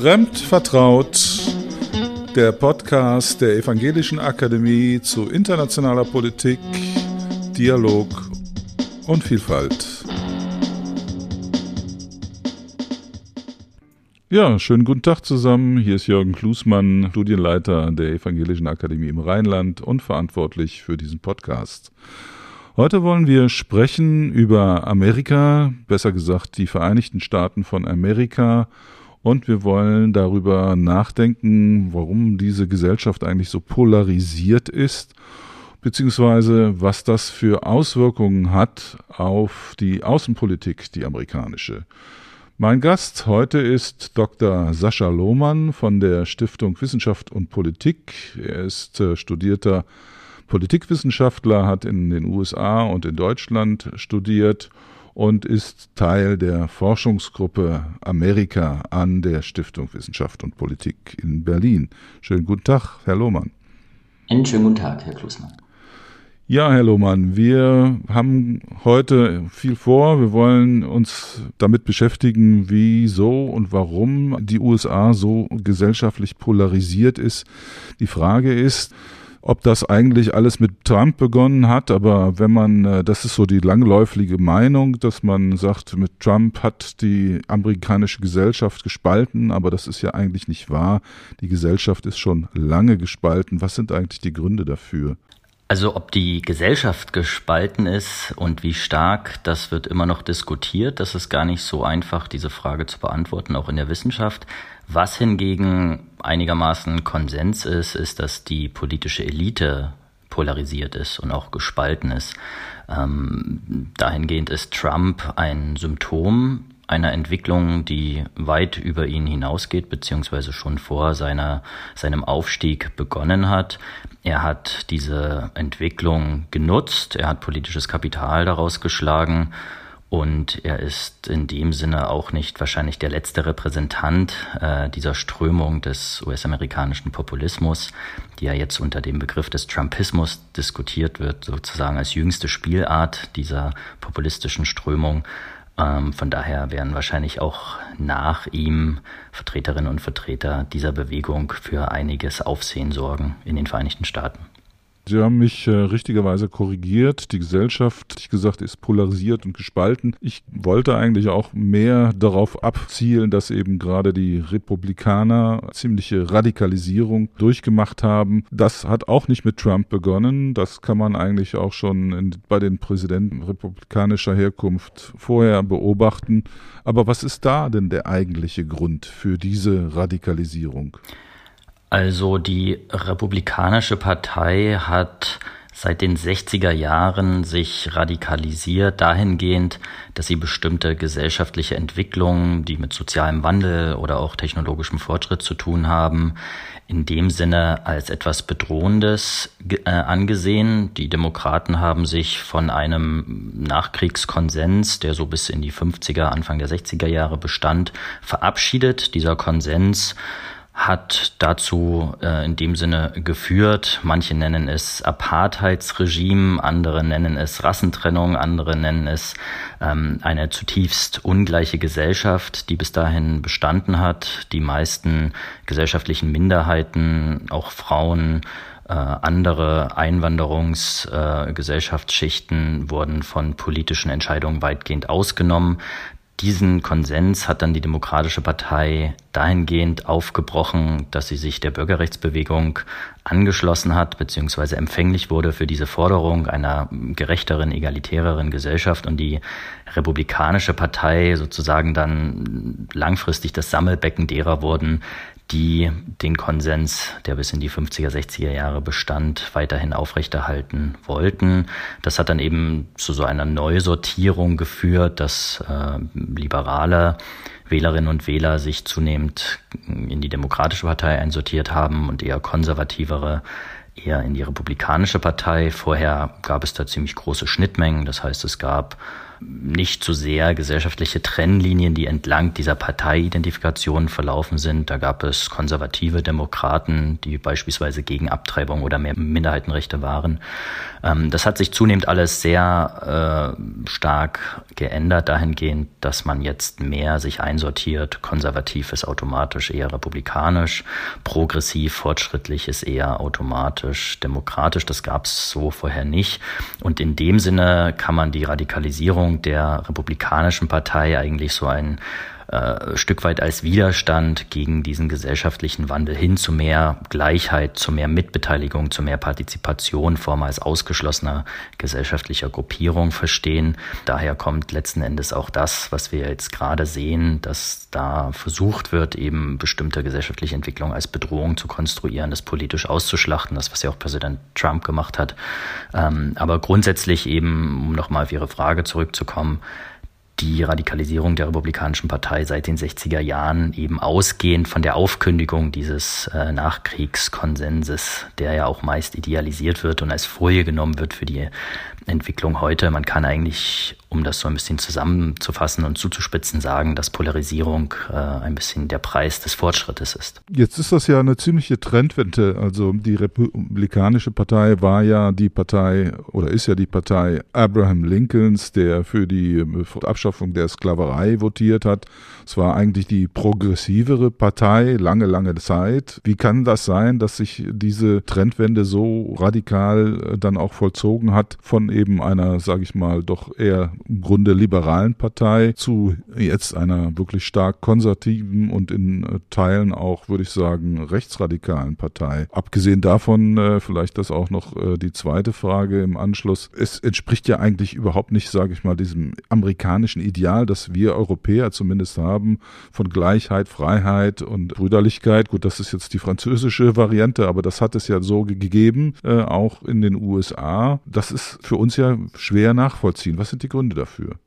Fremd vertraut, der Podcast der Evangelischen Akademie zu internationaler Politik, Dialog und Vielfalt. Ja, schönen guten Tag zusammen. Hier ist Jürgen Klusmann, Studienleiter der Evangelischen Akademie im Rheinland und verantwortlich für diesen Podcast. Heute wollen wir sprechen über Amerika, besser gesagt die Vereinigten Staaten von Amerika und wir wollen darüber nachdenken, warum diese Gesellschaft eigentlich so polarisiert ist, beziehungsweise was das für Auswirkungen hat auf die Außenpolitik, die amerikanische. Mein Gast heute ist Dr. Sascha Lohmann von der Stiftung Wissenschaft und Politik. Er ist äh, studierter Politikwissenschaftler, hat in den USA und in Deutschland studiert und ist Teil der Forschungsgruppe Amerika an der Stiftung Wissenschaft und Politik in Berlin. Schönen guten Tag, Herr Lohmann. Einen schönen guten Tag, Herr Klusmann. Ja, Herr Lohmann, wir haben heute viel vor. Wir wollen uns damit beschäftigen, wieso und warum die USA so gesellschaftlich polarisiert ist. Die Frage ist, ob das eigentlich alles mit Trump begonnen hat, aber wenn man, äh, das ist so die langläufige Meinung, dass man sagt, mit Trump hat die amerikanische Gesellschaft gespalten, aber das ist ja eigentlich nicht wahr. Die Gesellschaft ist schon lange gespalten. Was sind eigentlich die Gründe dafür? Also ob die Gesellschaft gespalten ist und wie stark, das wird immer noch diskutiert. Das ist gar nicht so einfach, diese Frage zu beantworten, auch in der Wissenschaft. Was hingegen einigermaßen Konsens ist, ist, dass die politische Elite polarisiert ist und auch gespalten ist. Ähm, dahingehend ist Trump ein Symptom einer Entwicklung, die weit über ihn hinausgeht, beziehungsweise schon vor seiner, seinem Aufstieg begonnen hat. Er hat diese Entwicklung genutzt, er hat politisches Kapital daraus geschlagen und er ist in dem Sinne auch nicht wahrscheinlich der letzte Repräsentant äh, dieser Strömung des US-amerikanischen Populismus, die ja jetzt unter dem Begriff des Trumpismus diskutiert wird, sozusagen als jüngste Spielart dieser populistischen Strömung. Ähm, von daher werden wahrscheinlich auch nach ihm Vertreterinnen und Vertreter dieser Bewegung für einiges Aufsehen sorgen in den Vereinigten Staaten. Sie haben mich äh, richtigerweise korrigiert. Die Gesellschaft, ich gesagt, ist polarisiert und gespalten. Ich wollte eigentlich auch mehr darauf abzielen, dass eben gerade die Republikaner ziemliche Radikalisierung durchgemacht haben. Das hat auch nicht mit Trump begonnen. Das kann man eigentlich auch schon in, bei den Präsidenten republikanischer Herkunft vorher beobachten. Aber was ist da denn der eigentliche Grund für diese Radikalisierung? Also die Republikanische Partei hat seit den 60er Jahren sich radikalisiert dahingehend, dass sie bestimmte gesellschaftliche Entwicklungen, die mit sozialem Wandel oder auch technologischem Fortschritt zu tun haben, in dem Sinne als etwas Bedrohendes äh, angesehen. Die Demokraten haben sich von einem Nachkriegskonsens, der so bis in die 50er, Anfang der 60er Jahre bestand, verabschiedet. Dieser Konsens hat dazu äh, in dem Sinne geführt. Manche nennen es Apartheidsregime, andere nennen es Rassentrennung, andere nennen es ähm, eine zutiefst ungleiche Gesellschaft, die bis dahin bestanden hat. Die meisten gesellschaftlichen Minderheiten, auch Frauen, äh, andere Einwanderungsgesellschaftsschichten äh, wurden von politischen Entscheidungen weitgehend ausgenommen. Diesen Konsens hat dann die Demokratische Partei dahingehend aufgebrochen, dass sie sich der Bürgerrechtsbewegung angeschlossen hat, beziehungsweise empfänglich wurde für diese Forderung einer gerechteren, egalitäreren Gesellschaft und die Republikanische Partei sozusagen dann langfristig das Sammelbecken derer wurden, die den Konsens, der bis in die 50er, 60er Jahre bestand, weiterhin aufrechterhalten wollten. Das hat dann eben zu so einer Neusortierung geführt, dass äh, liberale Wählerinnen und Wähler sich zunehmend in die Demokratische Partei einsortiert haben und eher konservativere eher in die Republikanische Partei. Vorher gab es da ziemlich große Schnittmengen. Das heißt, es gab nicht so sehr gesellschaftliche Trennlinien, die entlang dieser Parteiidentifikation verlaufen sind. Da gab es konservative Demokraten, die beispielsweise gegen Abtreibung oder mehr Minderheitenrechte waren. Ähm, das hat sich zunehmend alles sehr äh, stark geändert dahingehend, dass man jetzt mehr sich einsortiert. Konservativ ist automatisch eher republikanisch, progressiv, fortschrittlich ist eher automatisch demokratisch. Das gab es so vorher nicht. Und in dem Sinne kann man die Radikalisierung der Republikanischen Partei eigentlich so ein äh, Stück weit als Widerstand gegen diesen gesellschaftlichen Wandel hin zu mehr Gleichheit, zu mehr Mitbeteiligung, zu mehr Partizipation, vormals ausgeschlossener gesellschaftlicher Gruppierung verstehen. Daher kommt letzten Endes auch das, was wir jetzt gerade sehen, dass da versucht wird, eben bestimmte gesellschaftliche Entwicklungen als Bedrohung zu konstruieren, das politisch auszuschlachten, das, was ja auch Präsident Trump gemacht hat. Ähm, aber grundsätzlich eben, um nochmal auf Ihre Frage zurückzukommen, die Radikalisierung der Republikanischen Partei seit den 60er Jahren eben ausgehend von der Aufkündigung dieses äh, Nachkriegskonsenses, der ja auch meist idealisiert wird und als Folie genommen wird für die Entwicklung heute. Man kann eigentlich, um das so ein bisschen zusammenzufassen und zuzuspitzen, sagen, dass Polarisierung äh, ein bisschen der Preis des Fortschrittes ist. Jetzt ist das ja eine ziemliche Trendwende. Also die Republikanische Partei war ja die Partei oder ist ja die Partei Abraham Lincolns, der für die äh, Abschaffung der Sklaverei votiert hat. Es war eigentlich die progressivere Partei lange, lange Zeit. Wie kann das sein, dass sich diese Trendwende so radikal äh, dann auch vollzogen hat von eben einer, sage ich mal, doch eher im Grunde liberalen Partei zu jetzt einer wirklich stark konservativen und in äh, Teilen auch, würde ich sagen, rechtsradikalen Partei. Abgesehen davon, äh, vielleicht das auch noch äh, die zweite Frage im Anschluss. Es entspricht ja eigentlich überhaupt nicht, sage ich mal, diesem amerikanischen Ideal, das wir Europäer zumindest haben, von Gleichheit, Freiheit und Brüderlichkeit. Gut, das ist jetzt die französische Variante, aber das hat es ja so gegeben, auch in den USA. Das ist für uns ja schwer nachvollziehen. Was sind die Gründe dafür?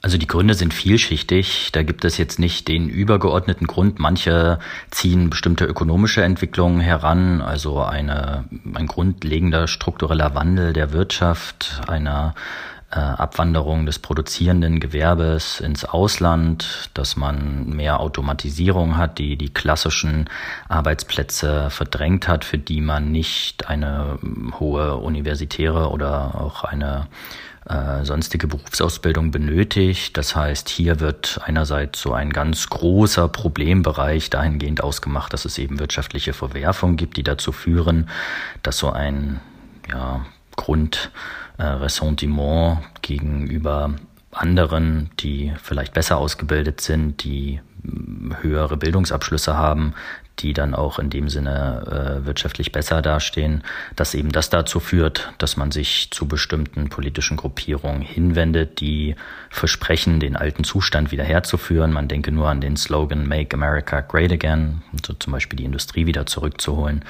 Also die Gründe sind vielschichtig. Da gibt es jetzt nicht den übergeordneten Grund. Manche ziehen bestimmte ökonomische Entwicklungen heran, also eine, ein grundlegender struktureller Wandel der Wirtschaft, einer äh, Abwanderung des produzierenden Gewerbes ins Ausland, dass man mehr Automatisierung hat, die die klassischen Arbeitsplätze verdrängt hat, für die man nicht eine hohe universitäre oder auch eine äh, sonstige Berufsausbildung benötigt. Das heißt, hier wird einerseits so ein ganz großer Problembereich dahingehend ausgemacht, dass es eben wirtschaftliche Verwerfungen gibt, die dazu führen, dass so ein ja, Grund äh, gegenüber anderen, die vielleicht besser ausgebildet sind, die höhere Bildungsabschlüsse haben, die dann auch in dem Sinne äh, wirtschaftlich besser dastehen, dass eben das dazu führt, dass man sich zu bestimmten politischen Gruppierungen hinwendet, die versprechen, den alten Zustand wiederherzuführen. Man denke nur an den Slogan Make America Great Again, so zum Beispiel die Industrie wieder zurückzuholen.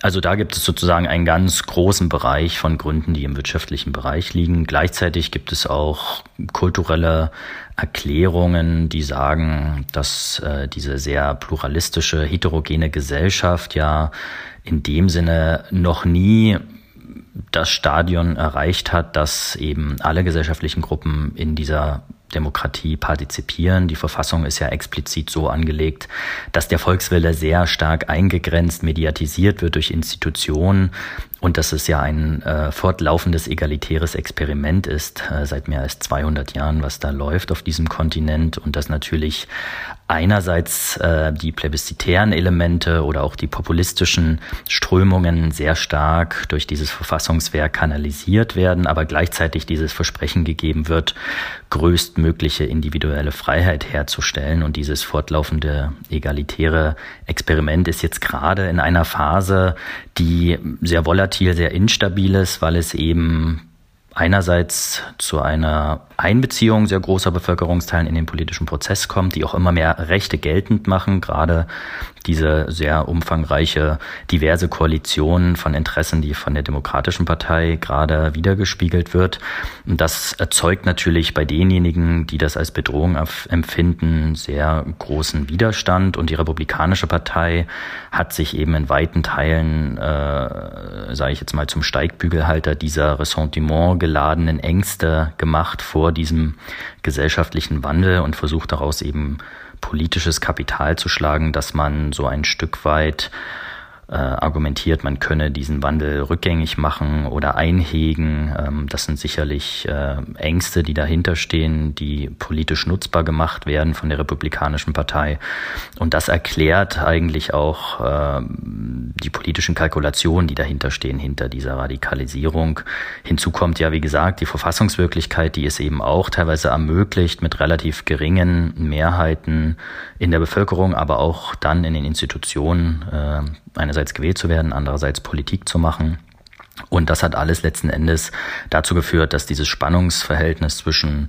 Also da gibt es sozusagen einen ganz großen Bereich von Gründen, die im wirtschaftlichen Bereich liegen. Gleichzeitig gibt es auch kulturelle Erklärungen, die sagen, dass äh, diese sehr pluralistische, heterogene Gesellschaft ja in dem Sinne noch nie das Stadion erreicht hat, dass eben alle gesellschaftlichen Gruppen in dieser Demokratie partizipieren. Die Verfassung ist ja explizit so angelegt, dass der Volkswille sehr stark eingegrenzt, mediatisiert wird durch Institutionen und dass es ja ein äh, fortlaufendes egalitäres Experiment ist äh, seit mehr als 200 Jahren, was da läuft auf diesem Kontinent und dass natürlich einerseits äh, die plebiszitären Elemente oder auch die populistischen Strömungen sehr stark durch dieses Verfassungswerk kanalisiert werden, aber gleichzeitig dieses Versprechen gegeben wird, größtmögliche individuelle Freiheit herzustellen. Und dieses fortlaufende egalitäre Experiment ist jetzt gerade in einer Phase, die sehr volatil, sehr instabil ist, weil es eben einerseits zu einer Einbeziehung sehr großer Bevölkerungsteilen in den politischen Prozess kommt, die auch immer mehr Rechte geltend machen, gerade diese sehr umfangreiche, diverse Koalition von Interessen, die von der Demokratischen Partei gerade wiedergespiegelt wird. Und das erzeugt natürlich bei denjenigen, die das als Bedrohung empfinden, sehr großen Widerstand. Und die Republikanische Partei hat sich eben in weiten Teilen, äh, sage ich jetzt mal, zum Steigbügelhalter dieser Ressentiment geladenen Ängste gemacht vor diesem gesellschaftlichen Wandel und versucht daraus eben politisches Kapital zu schlagen, dass man so ein Stück weit äh, argumentiert, man könne diesen Wandel rückgängig machen oder einhegen. Ähm, das sind sicherlich äh, Ängste, die dahinter stehen, die politisch nutzbar gemacht werden von der Republikanischen Partei. Und das erklärt eigentlich auch äh, die politischen Kalkulationen, die dahinter stehen, hinter dieser Radikalisierung. Hinzu kommt ja, wie gesagt, die Verfassungswirklichkeit, die es eben auch teilweise ermöglicht, mit relativ geringen Mehrheiten in der Bevölkerung, aber auch dann in den Institutionen äh, einerseits gewählt zu werden, andererseits Politik zu machen. Und das hat alles letzten Endes dazu geführt, dass dieses Spannungsverhältnis zwischen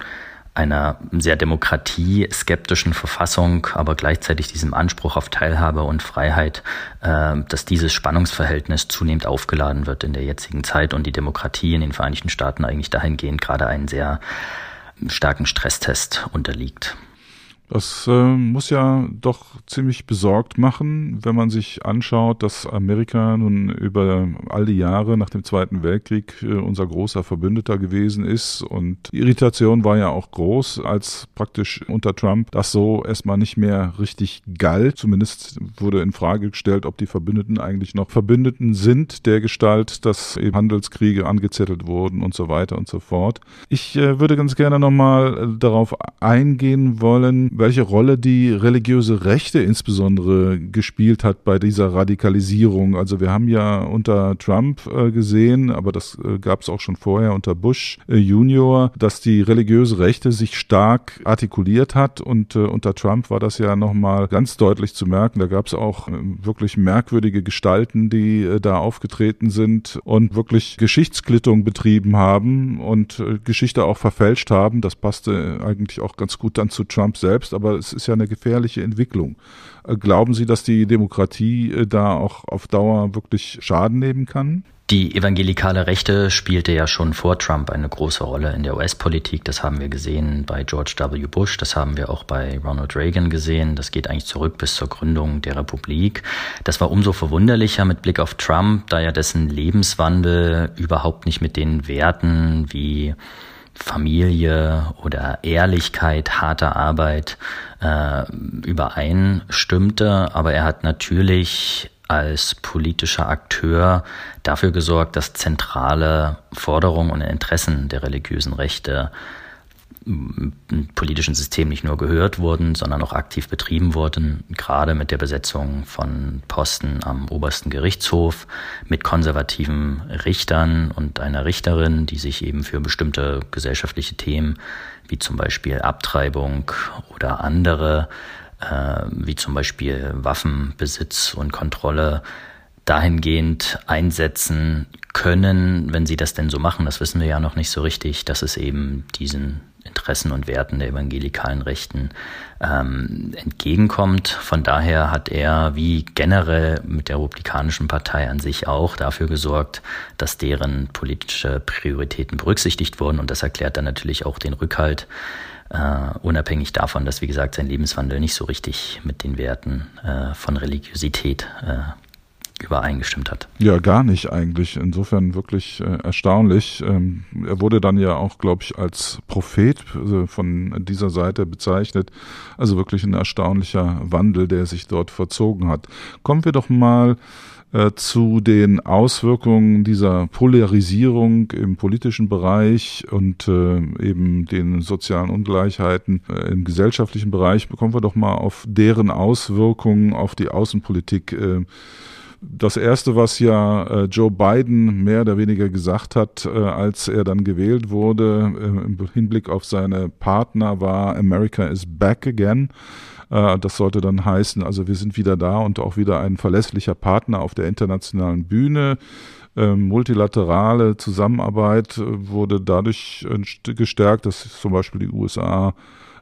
einer sehr demokratieskeptischen Verfassung, aber gleichzeitig diesem Anspruch auf Teilhabe und Freiheit, äh, dass dieses Spannungsverhältnis zunehmend aufgeladen wird in der jetzigen Zeit und die Demokratie in den Vereinigten Staaten eigentlich dahingehend gerade einen sehr starken Stresstest unterliegt. Das äh, muss ja doch ziemlich besorgt machen, wenn man sich anschaut, dass Amerika nun über all die Jahre nach dem Zweiten Weltkrieg äh, unser großer Verbündeter gewesen ist. Und Irritation war ja auch groß, als praktisch unter Trump das so erstmal nicht mehr richtig galt. Zumindest wurde in Frage gestellt, ob die Verbündeten eigentlich noch Verbündeten sind, der Gestalt, dass eben Handelskriege angezettelt wurden und so weiter und so fort. Ich äh, würde ganz gerne nochmal äh, darauf eingehen wollen, welche Rolle die religiöse Rechte insbesondere gespielt hat bei dieser Radikalisierung. Also wir haben ja unter Trump äh, gesehen, aber das äh, gab es auch schon vorher unter Bush äh, Junior, dass die religiöse Rechte sich stark artikuliert hat und unter Trump war das ja nochmal ganz deutlich zu merken. Da gab es auch wirklich merkwürdige Gestalten, die da aufgetreten sind und wirklich Geschichtsklittung betrieben haben und Geschichte auch verfälscht haben. Das passte eigentlich auch ganz gut dann zu Trump selbst selbst, aber es ist ja eine gefährliche Entwicklung. Äh, glauben Sie, dass die Demokratie äh, da auch auf Dauer wirklich Schaden nehmen kann? Die evangelikale Rechte spielte ja schon vor Trump eine große Rolle in der US-Politik. Das haben wir gesehen bei George W. Bush, das haben wir auch bei Ronald Reagan gesehen. Das geht eigentlich zurück bis zur Gründung der Republik. Das war umso verwunderlicher mit Blick auf Trump, da ja dessen Lebenswandel überhaupt nicht mit den Werten wie Familie oder Ehrlichkeit, harte Arbeit äh, übereinstimmte. Aber er hat natürlich als politischer Akteur dafür gesorgt, dass zentrale Forderungen und Interessen der religiösen Rechte politischen System nicht nur gehört wurden, sondern auch aktiv betrieben wurden, gerade mit der Besetzung von Posten am obersten Gerichtshof mit konservativen Richtern und einer Richterin, die sich eben für bestimmte gesellschaftliche Themen wie zum Beispiel Abtreibung oder andere, äh, wie zum Beispiel Waffenbesitz und Kontrolle dahingehend einsetzen können, wenn sie das denn so machen, das wissen wir ja noch nicht so richtig, dass es eben diesen Interessen und Werten der evangelikalen Rechten ähm, entgegenkommt. Von daher hat er, wie generell mit der Republikanischen Partei an sich auch, dafür gesorgt, dass deren politische Prioritäten berücksichtigt wurden. Und das erklärt dann natürlich auch den Rückhalt, äh, unabhängig davon, dass, wie gesagt, sein Lebenswandel nicht so richtig mit den Werten äh, von Religiosität äh, übereingestimmt hat. Ja, gar nicht eigentlich. Insofern wirklich äh, erstaunlich. Ähm, er wurde dann ja auch, glaube ich, als Prophet äh, von dieser Seite bezeichnet. Also wirklich ein erstaunlicher Wandel, der sich dort verzogen hat. Kommen wir doch mal äh, zu den Auswirkungen dieser Polarisierung im politischen Bereich und äh, eben den sozialen Ungleichheiten im gesellschaftlichen Bereich. Kommen wir doch mal auf deren Auswirkungen auf die Außenpolitik das erste, was ja äh, Joe Biden mehr oder weniger gesagt hat, äh, als er dann gewählt wurde, äh, im Hinblick auf seine Partner, war America is back again. Das sollte dann heißen, also wir sind wieder da und auch wieder ein verlässlicher Partner auf der internationalen Bühne. Ähm, multilaterale Zusammenarbeit wurde dadurch gestärkt, dass zum Beispiel die USA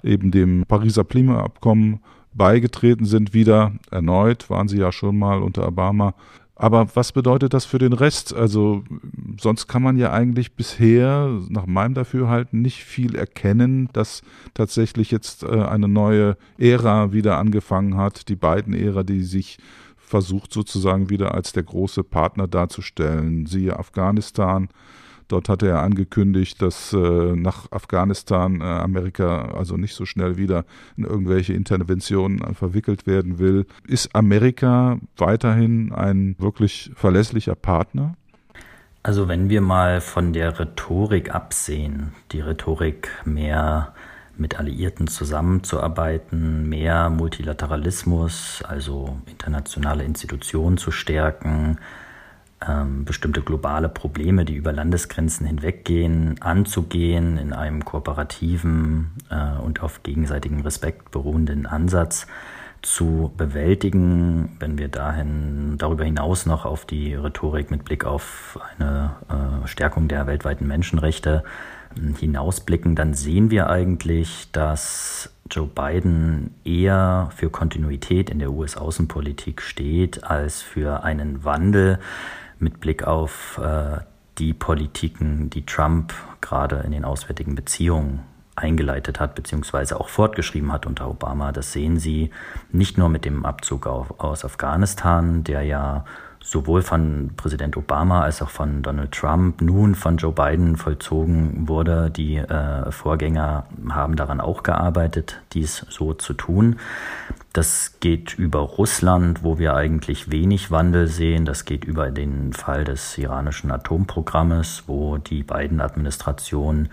eben dem Pariser Klimaabkommen beigetreten sind wieder. Erneut waren sie ja schon mal unter Obama. Aber was bedeutet das für den Rest? Also sonst kann man ja eigentlich bisher nach meinem Dafürhalten nicht viel erkennen, dass tatsächlich jetzt äh, eine neue Ära wieder angefangen hat, die beiden Ära, die sich versucht sozusagen wieder als der große Partner darzustellen. Siehe Afghanistan, Dort hatte er angekündigt, dass äh, nach Afghanistan äh, Amerika also nicht so schnell wieder in irgendwelche Interventionen äh, verwickelt werden will. Ist Amerika weiterhin ein wirklich verlässlicher Partner? Also wenn wir mal von der Rhetorik absehen, die Rhetorik mehr mit Alliierten zusammenzuarbeiten, mehr Multilateralismus, also internationale Institutionen zu stärken, ähm, bestimmte globale Probleme, die über Landesgrenzen hinweggehen, anzugehen in einem kooperativen äh, und auf gegenseitigem Respekt beruhenden Ansatz zu bewältigen, wenn wir dahin darüber hinaus noch auf die Rhetorik mit Blick auf eine äh, Stärkung der weltweiten Menschenrechte hinausblicken, dann sehen wir eigentlich, dass Joe Biden eher für Kontinuität in der US-Außenpolitik steht als für einen Wandel mit Blick auf äh, die Politiken, die Trump gerade in den auswärtigen Beziehungen eingeleitet hat, beziehungsweise auch fortgeschrieben hat unter Obama. Das sehen Sie nicht nur mit dem Abzug aus Afghanistan, der ja sowohl von Präsident Obama als auch von Donald Trump, nun von Joe Biden vollzogen wurde. Die äh, Vorgänger haben daran auch gearbeitet, dies so zu tun. Das geht über Russland, wo wir eigentlich wenig Wandel sehen. Das geht über den Fall des iranischen Atomprogrammes, wo die beiden Administrationen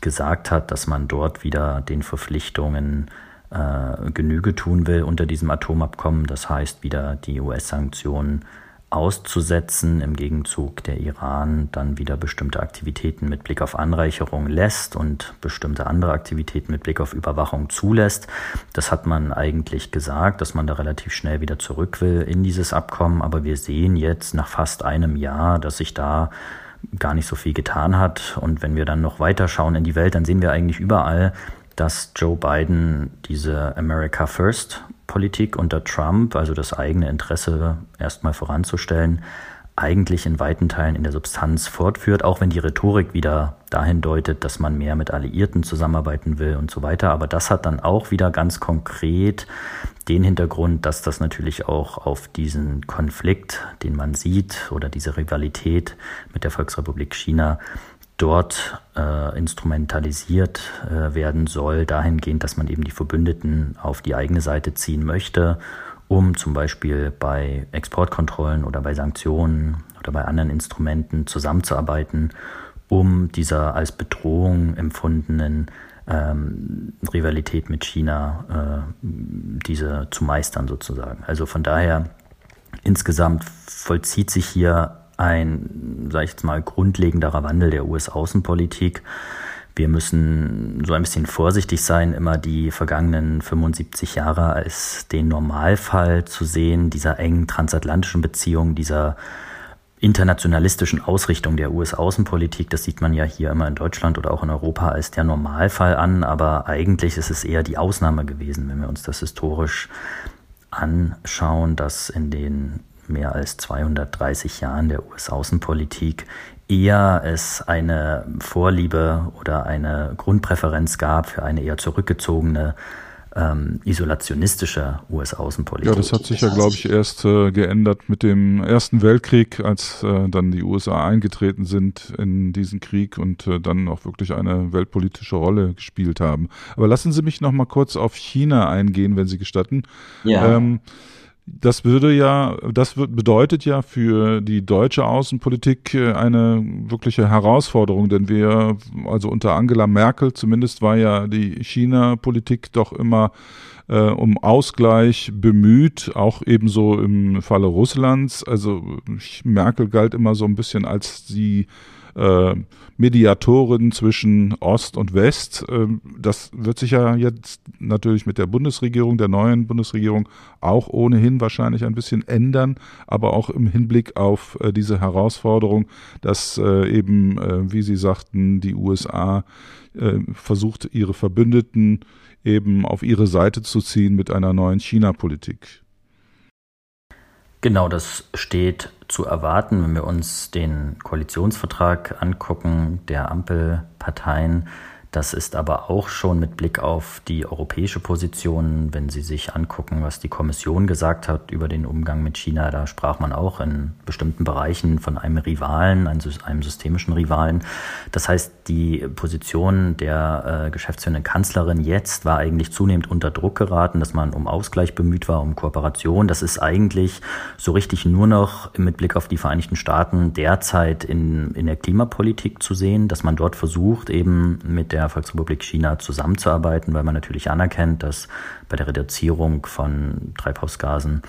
gesagt hat, dass man dort wieder den Verpflichtungen äh, Genüge tun will unter diesem Atomabkommen. Das heißt, wieder die US-Sanktionen auszusetzen, im Gegenzug der Iran dann wieder bestimmte Aktivitäten mit Blick auf Anreicherung lässt und bestimmte andere Aktivitäten mit Blick auf Überwachung zulässt. Das hat man eigentlich gesagt, dass man da relativ schnell wieder zurück will in dieses Abkommen, aber wir sehen jetzt nach fast einem Jahr, dass sich da gar nicht so viel getan hat. Und wenn wir dann noch weiter schauen in die Welt, dann sehen wir eigentlich überall, dass Joe Biden diese America First Politik unter Trump, also das eigene Interesse erstmal voranzustellen, eigentlich in weiten Teilen in der Substanz fortführt, auch wenn die Rhetorik wieder dahin deutet, dass man mehr mit Alliierten zusammenarbeiten will und so weiter. Aber das hat dann auch wieder ganz konkret den Hintergrund, dass das natürlich auch auf diesen Konflikt, den man sieht, oder diese Rivalität mit der Volksrepublik China dort äh, instrumentalisiert äh, werden soll, dahingehend, dass man eben die Verbündeten auf die eigene Seite ziehen möchte, um zum Beispiel bei Exportkontrollen oder bei Sanktionen oder bei anderen Instrumenten zusammenzuarbeiten, um dieser als Bedrohung empfundenen ähm, Rivalität mit China äh, diese zu meistern sozusagen. Also von daher insgesamt vollzieht sich hier ein, sag ich jetzt mal, grundlegenderer Wandel der US-Außenpolitik. Wir müssen so ein bisschen vorsichtig sein, immer die vergangenen 75 Jahre als den Normalfall zu sehen, dieser engen transatlantischen Beziehung, dieser internationalistischen Ausrichtung der US-Außenpolitik. Das sieht man ja hier immer in Deutschland oder auch in Europa als der Normalfall an, aber eigentlich ist es eher die Ausnahme gewesen, wenn wir uns das historisch anschauen, dass in den mehr als 230 Jahren der US-Außenpolitik eher es eine Vorliebe oder eine Grundpräferenz gab für eine eher zurückgezogene ähm, isolationistische US-Außenpolitik. Ja, das hat sich ja, glaube ich, erst äh, geändert mit dem Ersten Weltkrieg, als äh, dann die USA eingetreten sind in diesen Krieg und äh, dann auch wirklich eine weltpolitische Rolle gespielt haben. Aber lassen Sie mich noch mal kurz auf China eingehen, wenn Sie gestatten. Ja. Ähm, das würde ja, das bedeutet ja für die deutsche Außenpolitik äh, eine wirkliche Herausforderung, denn wir, also unter Angela Merkel zumindest war ja die China-Politik doch immer äh, um Ausgleich bemüht, auch ebenso im Falle Russlands. Also Merkel galt immer so ein bisschen als die äh, Mediatorin zwischen Ost und West. Ähm, das wird sich ja jetzt natürlich mit der Bundesregierung, der neuen Bundesregierung auch ohnehin wahrscheinlich ein bisschen ändern, aber auch im Hinblick auf äh, diese Herausforderung, dass äh, eben, äh, wie Sie sagten, die USA äh, versucht, ihre Verbündeten eben auf ihre Seite zu ziehen mit einer neuen China-Politik. Genau, das steht zu erwarten, wenn wir uns den Koalitionsvertrag angucken der Ampelparteien, Das ist aber auch schon mit Blick auf die europäische Position, wenn Sie sich angucken, was die Kommission gesagt hat über den Umgang mit China, da sprach man auch in bestimmten Bereichen von einem Rivalen, einem systemischen Rivalen. Das heißt, die Position der äh, geschäftsführenden Kanzlerin jetzt war eigentlich zunehmend unter Druck geraten, dass man um Ausgleich bemüht war, um Kooperation. Das ist eigentlich so richtig nur noch mit Blick auf die Vereinigten Staaten derzeit in, in der Klimapolitik zu sehen, dass man dort versucht, eben mit der Volksrepublik China zusammenzuarbeiten, weil man natürlich anerkennt, dass bei der Reduzierung von Treibhausgasen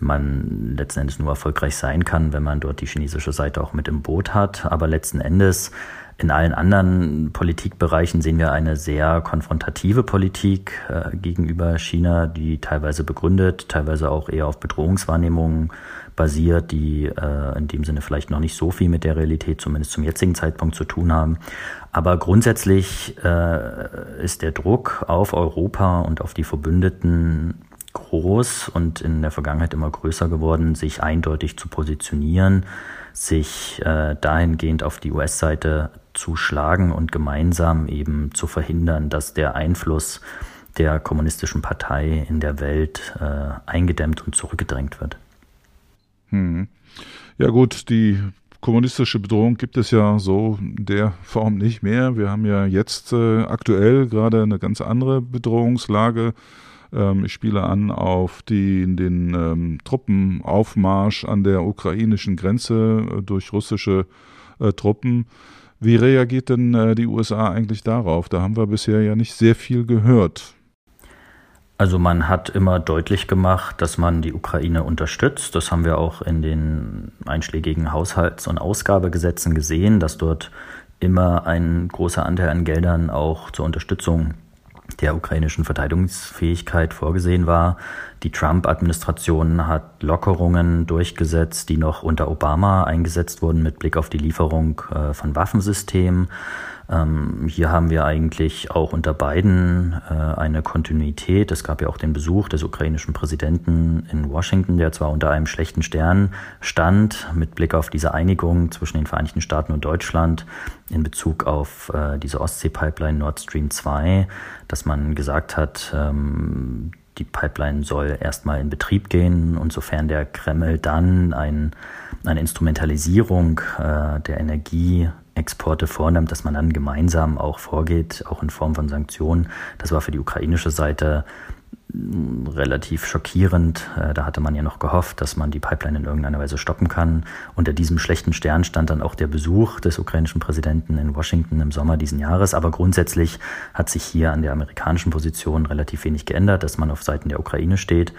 man letzten Endes nur erfolgreich sein kann, wenn man dort die chinesische Seite auch mit im Boot hat. Aber letzten Endes in allen anderen Politikbereichen sehen wir eine sehr konfrontative Politik äh, gegenüber China, die teilweise begründet, teilweise auch eher auf Bedrohungswahrnehmungen basiert, die äh, in dem Sinne vielleicht noch nicht so viel mit der Realität, zumindest zum jetzigen Zeitpunkt, zu tun haben. Aber grundsätzlich äh, ist der Druck auf Europa und auf die Verbündeten groß und in der Vergangenheit immer größer geworden, sich eindeutig zu positionieren, sich äh, dahingehend auf die US-Seite zu schlagen und gemeinsam eben zu verhindern, dass der Einfluss der kommunistischen Partei in der Welt äh, eingedämmt und zurückgedrängt wird. Hm. Ja gut, die kommunistische Bedrohung gibt es ja so in der Form nicht mehr. Wir haben ja jetzt äh, aktuell gerade eine ganz andere Bedrohungslage. Ähm, ich spiele an auf die, den ähm, Truppenaufmarsch an der ukrainischen Grenze äh, durch russische äh, Truppen. Wie reagiert denn äh, die USA eigentlich darauf? Da haben wir bisher ja nicht sehr viel gehört. Also man hat immer deutlich gemacht, dass man die Ukraine unterstützt. Das haben wir auch in den einschlägigen Haushalts- und Ausgabegesetzen gesehen, dass dort immer ein großer Anteil an Geldern auch zur Unterstützung der ukrainischen Verteidigungsfähigkeit vorgesehen war. Die Trump-Administration hat Lockerungen durchgesetzt, die noch unter Obama eingesetzt wurden mit Blick auf die Lieferung äh, von Waffensystemen. Ähm, hier haben wir eigentlich auch unter beiden äh, eine Kontinuität. Es gab ja auch den Besuch des ukrainischen Präsidenten in Washington, der zwar unter einem schlechten Stern stand, mit Blick auf diese Einigung zwischen den Vereinigten Staaten und Deutschland in Bezug auf äh, diese Ostsee-Pipeline Nord Stream 2, dass man gesagt hat, ähm, die Pipeline soll erstmal in Betrieb gehen und sofern der Kreml dann ein, eine Instrumentalisierung äh, der Energie Exporte vornimmt, dass man dann gemeinsam auch vorgeht, auch in Form von Sanktionen. Das war für die ukrainische Seite mm, relativ schockierend. Äh, da hatte man ja noch gehofft, dass man die Pipeline in irgendeiner Weise stoppen kann. Unter diesem schlechten Stern stand dann auch der Besuch des ukrainischen Präsidenten in Washington im Sommer diesen Jahres. Aber grundsätzlich hat sich hier an der amerikanischen Position relativ wenig geändert, dass man auf Seiten der Ukraine steht.